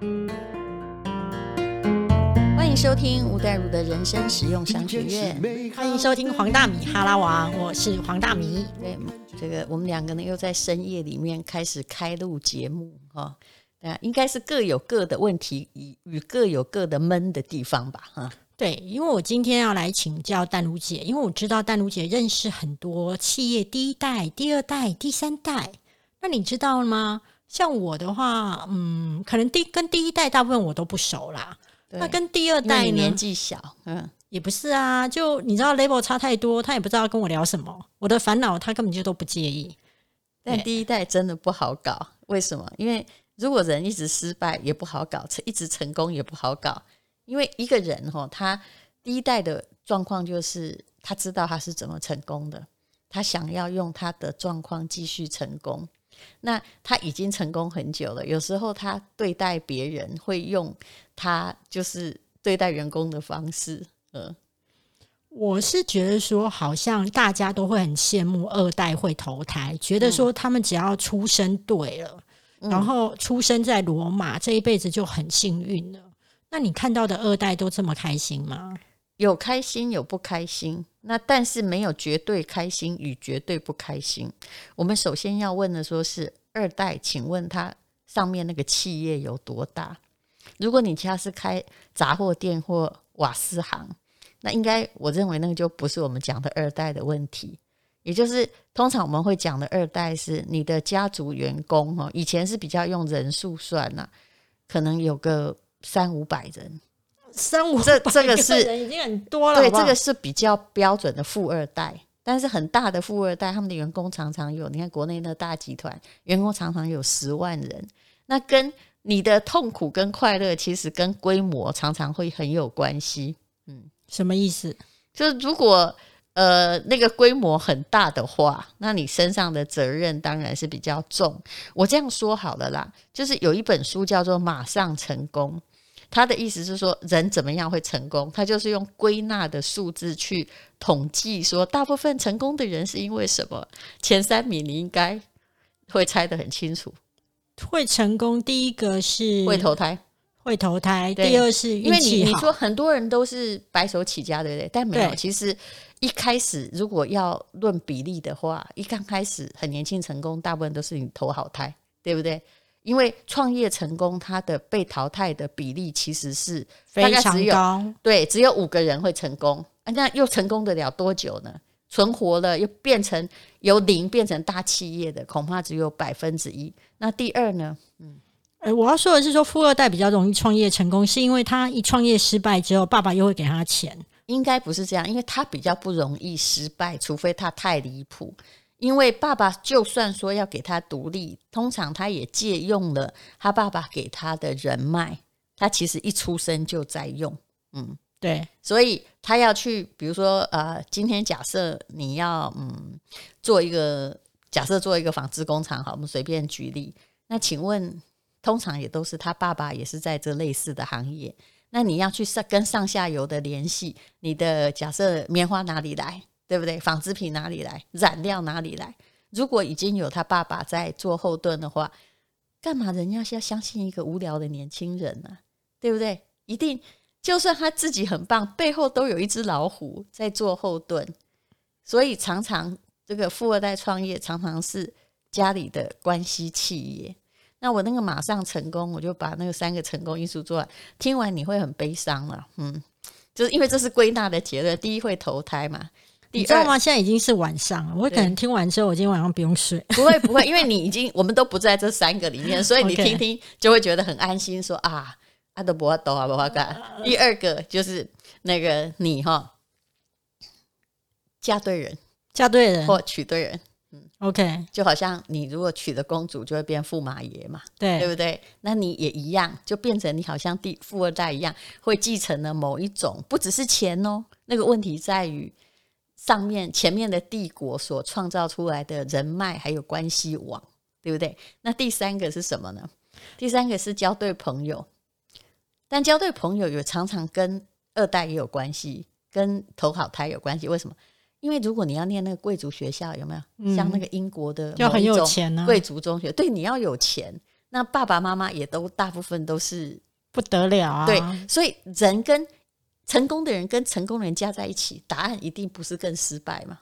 欢迎收听吴淡如的人生实用商学院。欢迎收听黄大米哈拉王，我是黄大米。对，这个我们两个呢又在深夜里面开始开录节目哈。对啊，应该是各有各的问题，与与各有各的闷的地方吧哈。对，因为我今天要来请教淡如姐，因为我知道淡如姐认识很多企业第一代、第二代、第三代。那你知道吗？像我的话，嗯，可能第跟第一代大部分我都不熟啦。对那跟第二代年纪小，嗯，也不是啊。就你知道 label 差太多，他也不知道跟我聊什么。我的烦恼，他根本就都不介意。但第一代真的不好搞，为什么？因为如果人一直失败也不好搞，一直成功也不好搞。因为一个人哈，他第一代的状况就是他知道他是怎么成功的，他想要用他的状况继续成功。那他已经成功很久了，有时候他对待别人会用他就是对待员工的方式。嗯，我是觉得说，好像大家都会很羡慕二代会投胎，觉得说他们只要出生对了。然后出生在罗马，这一辈子就很幸运了。那你看到的二代都这么开心吗？有开心，有不开心。那但是没有绝对开心与绝对不开心。我们首先要问的说是二代，请问他上面那个企业有多大？如果你家是开杂货店或瓦斯行，那应该我认为那个就不是我们讲的二代的问题。也就是通常我们会讲的二代是你的家族员工哦，以前是比较用人数算呐，可能有个三五百人，三五这这个是 人已经很多了，对，这个是比较标准的富二代。但是很大的富二代，他们的员工常常有，你看国内的大集团员工常常有十万人，那跟你的痛苦跟快乐其实跟规模常常会很有关系。嗯，什么意思？就是如果。呃，那个规模很大的话，那你身上的责任当然是比较重。我这样说好了啦，就是有一本书叫做《马上成功》，他的意思是说，人怎么样会成功？他就是用归纳的数字去统计，说大部分成功的人是因为什么？前三名你应该会猜得很清楚。会成功，第一个是会投胎，会投胎。对第二是。因为你你说很多人都是白手起家，对不对？但没有，其实。一开始如果要论比例的话，一刚开始很年轻成功，大部分都是你投好胎，对不对？因为创业成功，它的被淘汰的比例其实是非常高，对，只有五个人会成功，那又成功得了多久呢？存活了又变成由零变成大企业的，恐怕只有百分之一。那第二呢？嗯，呃，我要说的是说，富二代比较容易创业成功，是因为他一创业失败之后，爸爸又会给他钱。应该不是这样，因为他比较不容易失败，除非他太离谱。因为爸爸就算说要给他独立，通常他也借用了他爸爸给他的人脉，他其实一出生就在用。嗯，对，所以他要去，比如说，呃，今天假设你要嗯做一个，假设做一个纺织工厂，好，我们随便举例。那请问，通常也都是他爸爸也是在这类似的行业。那你要去上跟上下游的联系，你的假设棉花哪里来，对不对？纺织品哪里来？染料哪里来？如果已经有他爸爸在做后盾的话，干嘛人家要相信一个无聊的年轻人呢？对不对？一定，就算他自己很棒，背后都有一只老虎在做后盾。所以常常这个富二代创业，常常是家里的关系企业。那我那个马上成功，我就把那个三个成功因素做完。听完你会很悲伤了，嗯，就是因为这是归纳的结论。第一会投胎嘛，你知道吗？现在已经是晚上了，我可能听完之后，我今天晚上不用睡。不会不会，因为你已经我们都不在这三个里面，所以你听听就会觉得很安心说，说啊，阿德伯多阿伯干。第二个就是那个你哈，嫁对人，嫁对人或娶对人。嗯，OK，就好像你如果娶了公主，就会变驸马爷嘛，对，对不对？那你也一样，就变成你好像第富二代一样，会继承了某一种，不只是钱哦。那个问题在于上面前面的帝国所创造出来的人脉还有关系网，对不对？那第三个是什么呢？第三个是交对朋友，但交对朋友也常常跟二代也有关系，跟投好胎有关系，为什么？因为如果你要念那个贵族学校，有没有、嗯、像那个英国的要很有钱贵族中学？对，你要有钱，那爸爸妈妈也都大部分都是不得了啊。对，所以人跟成功的人跟成功的人加在一起，答案一定不是更失败嘛？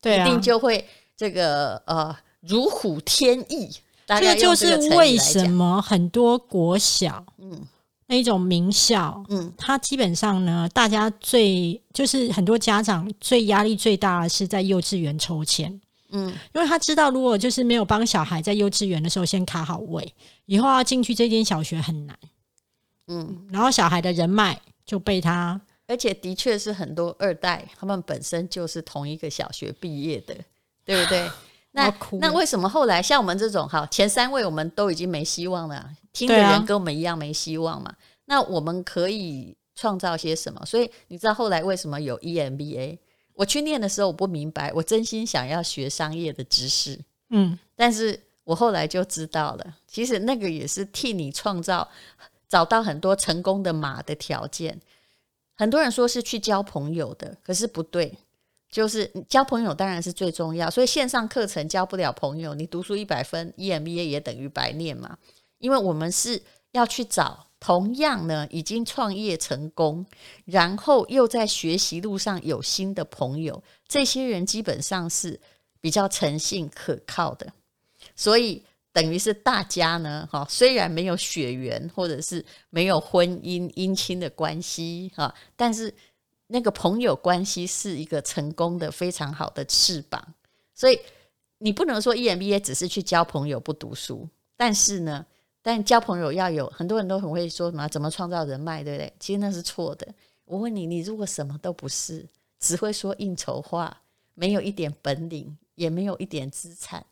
对啊，一定就会这个呃如虎添翼。这个就是为什么很多国小，嗯，那一种名校，嗯，它基本上呢，大家最就是很多家长最压力最大的是在幼稚园抽签，嗯，因为他知道如果就是没有帮小孩在幼稚园的时候先卡好位，以后要进去这间小学很难，嗯，然后小孩的人脉就被他，而且的确是很多二代，他们本身就是同一个小学毕业的，对不对？那那为什么后来像我们这种哈前三位我们都已经没希望了，听的人跟我们一样没希望嘛？啊、那我们可以创造些什么？所以你知道后来为什么有 EMBA？我去念的时候我不明白，我真心想要学商业的知识，嗯，但是我后来就知道了，其实那个也是替你创造找到很多成功的马的条件。很多人说是去交朋友的，可是不对。就是交朋友当然是最重要，所以线上课程交不了朋友，你读书一百分，EMBA 也等于白念嘛。因为我们是要去找同样呢已经创业成功，然后又在学习路上有新的朋友，这些人基本上是比较诚信可靠的，所以等于是大家呢，哈，虽然没有血缘或者是没有婚姻姻亲的关系，哈，但是。那个朋友关系是一个成功的非常好的翅膀，所以你不能说 EMBA 只是去交朋友不读书，但是呢，但交朋友要有很多人都很会说什么怎么创造人脉，对不对？其实那是错的。我问你，你如果什么都不是，只会说应酬话，没有一点本领，也没有一点资产，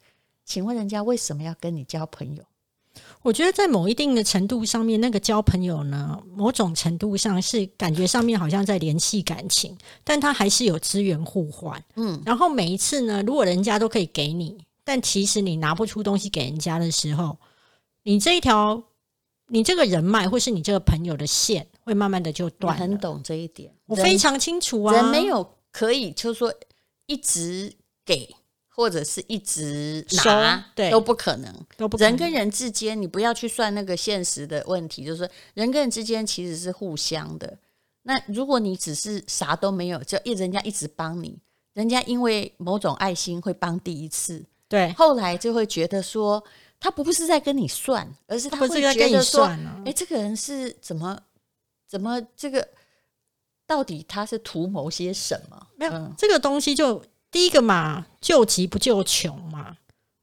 请问人家为什么要跟你交朋友？我觉得在某一定的程度上面，那个交朋友呢，某种程度上是感觉上面好像在联系感情，但他还是有资源互换。嗯，然后每一次呢，如果人家都可以给你，但其实你拿不出东西给人家的时候，你这一条，你这个人脉或是你这个朋友的线，会慢慢的就断。很懂这一点，我非常清楚啊。人没有可以就是说一直给。或者是一直拿，对，都不可能。人跟人之间，你不要去算那个现实的问题，就是说人跟人之间其实是互相的。那如果你只是啥都没有，就一人家一直帮你，人家因为某种爱心会帮第一次，对，后来就会觉得说他不是在跟你算，而是他会觉得说，哎，这个人是怎么怎么这个到底他是图谋些什么？没有、嗯、这个东西就。第一个嘛，救急不救穷嘛。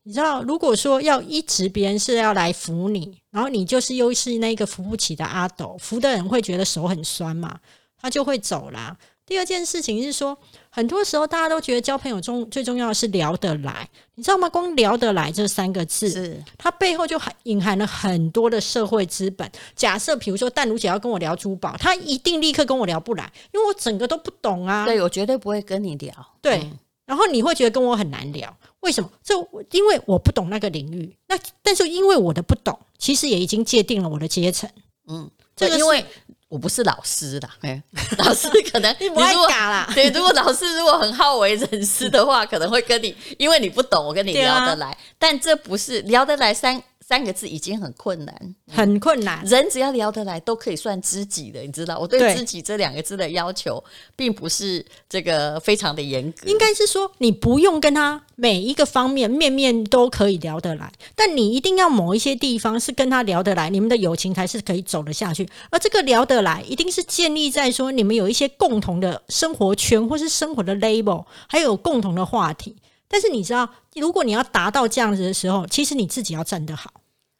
你知道，如果说要一直别人是要来扶你，然后你就是又是那个扶不起的阿斗，扶的人会觉得手很酸嘛，他就会走啦。第二件事情是说，很多时候大家都觉得交朋友中最重要的是聊得来，你知道吗？光聊得来这三个字，是它背后就含隐含了很多的社会资本。假设比如说但如姐要跟我聊珠宝，她一定立刻跟我聊不来，因为我整个都不懂啊。对，我绝对不会跟你聊。对。嗯然后你会觉得跟我很难聊，为什么？这因为我不懂那个领域。那但是因为我的不懂，其实也已经界定了我的阶层。嗯，这个因为我不是老师啦，哎，老师可能 你不爱嘎啦。对，如果老师如果很好为人师的话，可能会跟你，因为你不懂，我跟你聊得来。啊、但这不是聊得来三。三个字已经很困难，很困难。人只要聊得来，都可以算知己的，你知道？我对“知己”这两个字的要求，并不是这个非常的严格。应该是说，你不用跟他每一个方面面面都可以聊得来，但你一定要某一些地方是跟他聊得来，你们的友情才是可以走得下去。而这个聊得来，一定是建立在说你们有一些共同的生活圈，或是生活的 label，还有共同的话题。但是你知道，如果你要达到这样子的时候，其实你自己要站得好。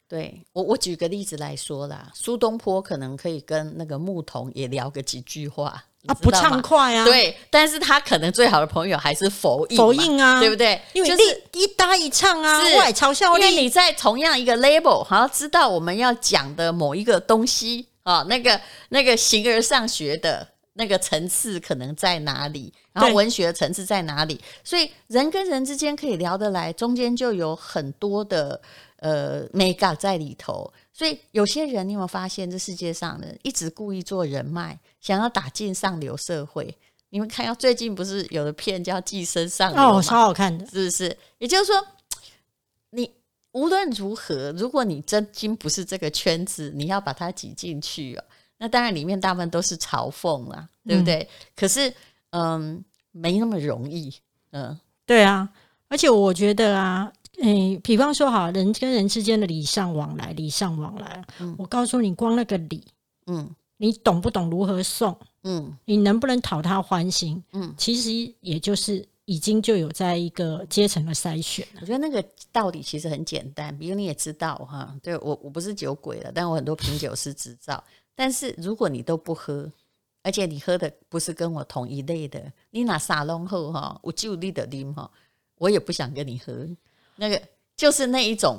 对我，我举个例子来说啦，苏东坡可能可以跟那个牧童也聊个几句话啊，不畅快啊。对，但是他可能最好的朋友还是佛印，佛印啊，对不对？因为就是一搭一唱啊，是外嘲笑。因为你在同样一个 label，好像知道我们要讲的某一个东西啊，那个那个形而上学的。那个层次可能在哪里？然后文学的层次在哪里？所以人跟人之间可以聊得来，中间就有很多的呃美感在里头。所以有些人，你有没有发现，这世界上的一直故意做人脉，想要打进上流社会？你们看到最近不是有的片叫《寄生上流》？哦，超好看的，是不是？也就是说，你无论如何，如果你真心不是这个圈子，你要把它挤进去哦，那当然里面大部分都是嘲讽啦，对不对？嗯、可是，嗯，没那么容易，嗯，对啊。而且我觉得啊，诶，比方说哈，人跟人之间的礼尚往来，礼尚往来。嗯、我告诉你，光那个礼，嗯，你懂不懂如何送？嗯，你能不能讨他欢心？嗯，其实也就是已经就有在一个阶层的筛选。我觉得那个道理其实很简单，比如你也知道哈，对我我不是酒鬼了，但我很多品酒师执照。但是如果你都不喝，而且你喝的不是跟我同一类的，你拿沙龙喝哈，我就你的啉哈。我也不想跟你喝，那个就是那一种，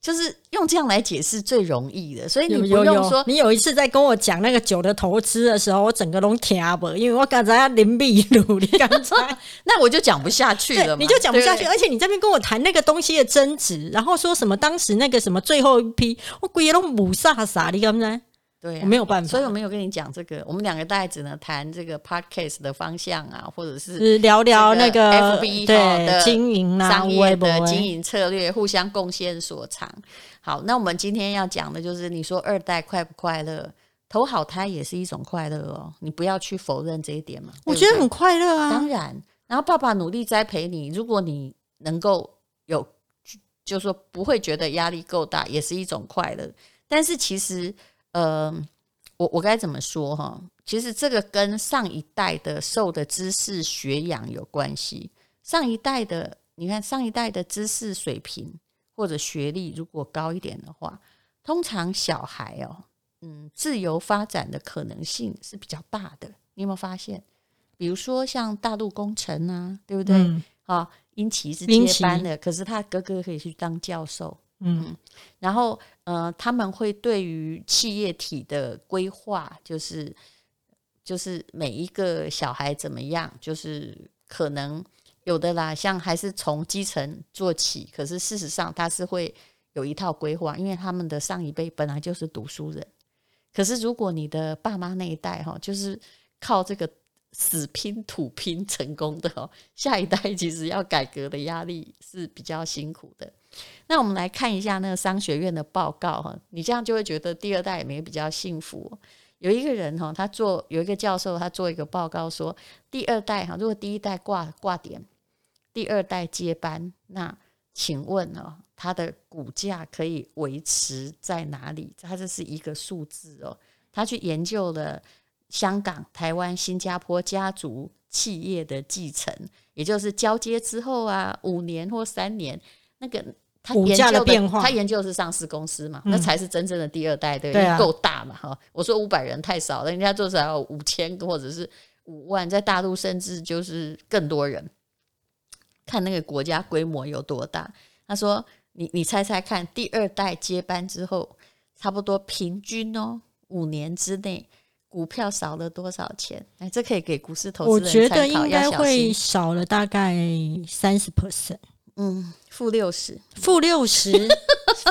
就是用这样来解释最容易的，所以你不用说。有有有，你有一次在跟我讲那个酒的投资的时候，我整个都听不，因为我刚才要淋秘鲁，你刚才 那我就讲不下去了，你就讲不下去，而且你这边跟我谈那个东西的增值，然后说什么当时那个什么最后一批，我鬼都母啥啥，你刚才。对、啊，我没有办法，所以我没有跟你讲这个。我们两个大概只能谈这个 podcast 的方向啊，或者是聊聊那个 FB 的经营啊，商业的经营策略，互相贡献所长。好，那我们今天要讲的就是，你说二代快不快乐？投好胎也是一种快乐哦，你不要去否认这一点嘛。我觉得很快乐啊，当然。然后爸爸努力栽培你，如果你能够有，就是说不会觉得压力够大，也是一种快乐。但是其实。呃，我我该怎么说哈？其实这个跟上一代的受的知识学养有关系。上一代的，你看上一代的知识水平或者学历如果高一点的话，通常小孩哦，嗯，自由发展的可能性是比较大的。你有没有发现？比如说像大陆工程啊，对不对？啊、嗯，英奇是接班的，可是他哥哥可以去当教授。嗯，然后呃，他们会对于企业体的规划，就是就是每一个小孩怎么样，就是可能有的啦，像还是从基层做起，可是事实上他是会有一套规划，因为他们的上一辈本来就是读书人。可是如果你的爸妈那一代哈，就是靠这个死拼土拼成功的哦，下一代 其实要改革的压力是比较辛苦的。那我们来看一下那个商学院的报告哈，你这样就会觉得第二代也没比较幸福。有一个人哈，他做有一个教授，他做一个报告说，第二代哈，如果第一代挂挂点，第二代接班，那请问哦，他的股价可以维持在哪里？他这是一个数字哦，他去研究了香港、台湾、新加坡家族企业的继承，也就是交接之后啊，五年或三年。那个他研究的，的他研究的是上市公司嘛，嗯、那才是真正的第二代，对，够、啊、大嘛哈。我说五百人太少了，人家至少要五千或者是五万，在大陆甚至就是更多人。看那个国家规模有多大。他说：“你你猜猜看，第二代接班之后，差不多平均哦，五年之内股票少了多少钱？哎，这可以给股市投资人。我觉得应该会少了大概三十 percent。”嗯，负六十，负六十，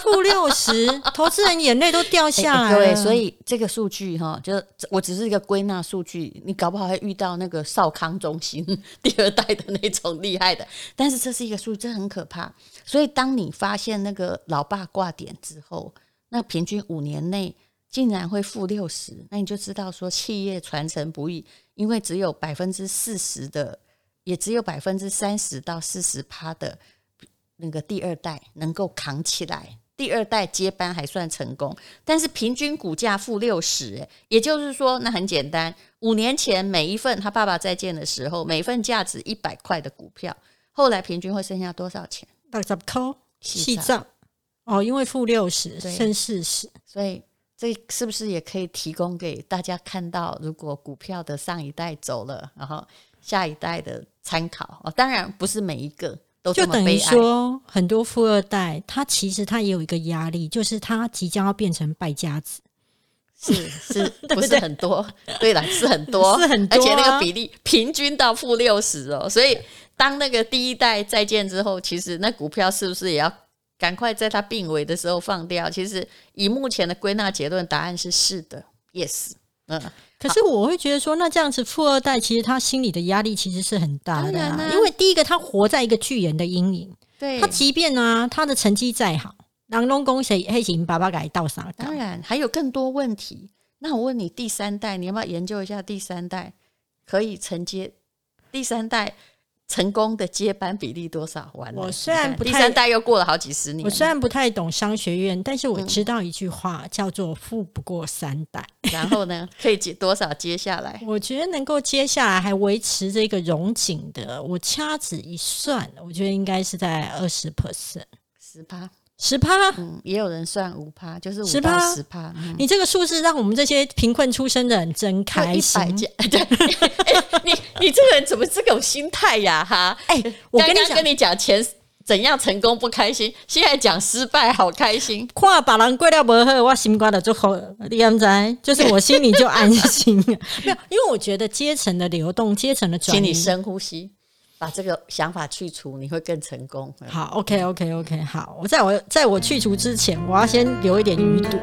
负六十，投资人眼泪都掉下来了。对、欸，所以这个数据哈，就我只是一个归纳数据，你搞不好会遇到那个少康中心 第二代的那种厉害的。但是这是一个数据，这很可怕。所以当你发现那个老爸挂点之后，那平均五年内竟然会负六十，那你就知道说企业传承不易，因为只有百分之四十的，也只有百分之三十到四十趴的。那个第二代能够扛起来，第二代接班还算成功，但是平均股价负六十，也就是说，那很简单，五年前每一份他爸爸在建的时候，每份价值一百块的股票，后来平均会剩下多少钱？二十块，细账哦，因为负六十剩四十，所以这是不是也可以提供给大家看到，如果股票的上一代走了，然后下一代的参考哦，当然不是每一个都。就等于说，很多富二代，他其实他也有一个压力，就是他即将要变成败家子，是是，不是很多？对了，是很多，是很多，而且那个比例平均到负六十哦。所以，当那个第一代再见之后，其实那股票是不是也要赶快在他病危的时候放掉？其实，以目前的归纳结论，答案是是的，yes，嗯。可是我会觉得说，那这样子富二代其实他心里的压力其实是很大的，啊，因为第一个他活在一个巨人的阴影，对，他即便呢、啊，他的成绩再好，人拢讲谁黑行爸爸给倒啥？当然还有更多问题。那我问你，第三代你要不要研究一下？第三代可以承接第三代成功的接班比例多少？完了，我虽然不太，第三代又过了好几十年。我虽然不太懂商学院，但是我知道一句话、嗯、叫做“富不过三代”。然后呢，可以接多少？接下来，我觉得能够接下来还维持这个荣景的，我掐指一算，我觉得应该是在二十 percent，十趴。十趴，嗯，也有人算五趴，就是五到十趴。你这个数字让我们这些贫困出身的人真开心。对，欸、你 你这个人怎么这种心态呀？哈，哎，我刚刚跟你讲钱怎样成功不开心，现在讲失败好开心。看把人过掉不喝，我心挂的就好了。你知道就是我心里就安心。没有，因为我觉得阶层的流动，阶层的转移，请你深呼吸。把这个想法去除，你会更成功。好，OK，OK，OK，okay, okay, okay, 好。我在我在我去除之前，我要先留一点余度。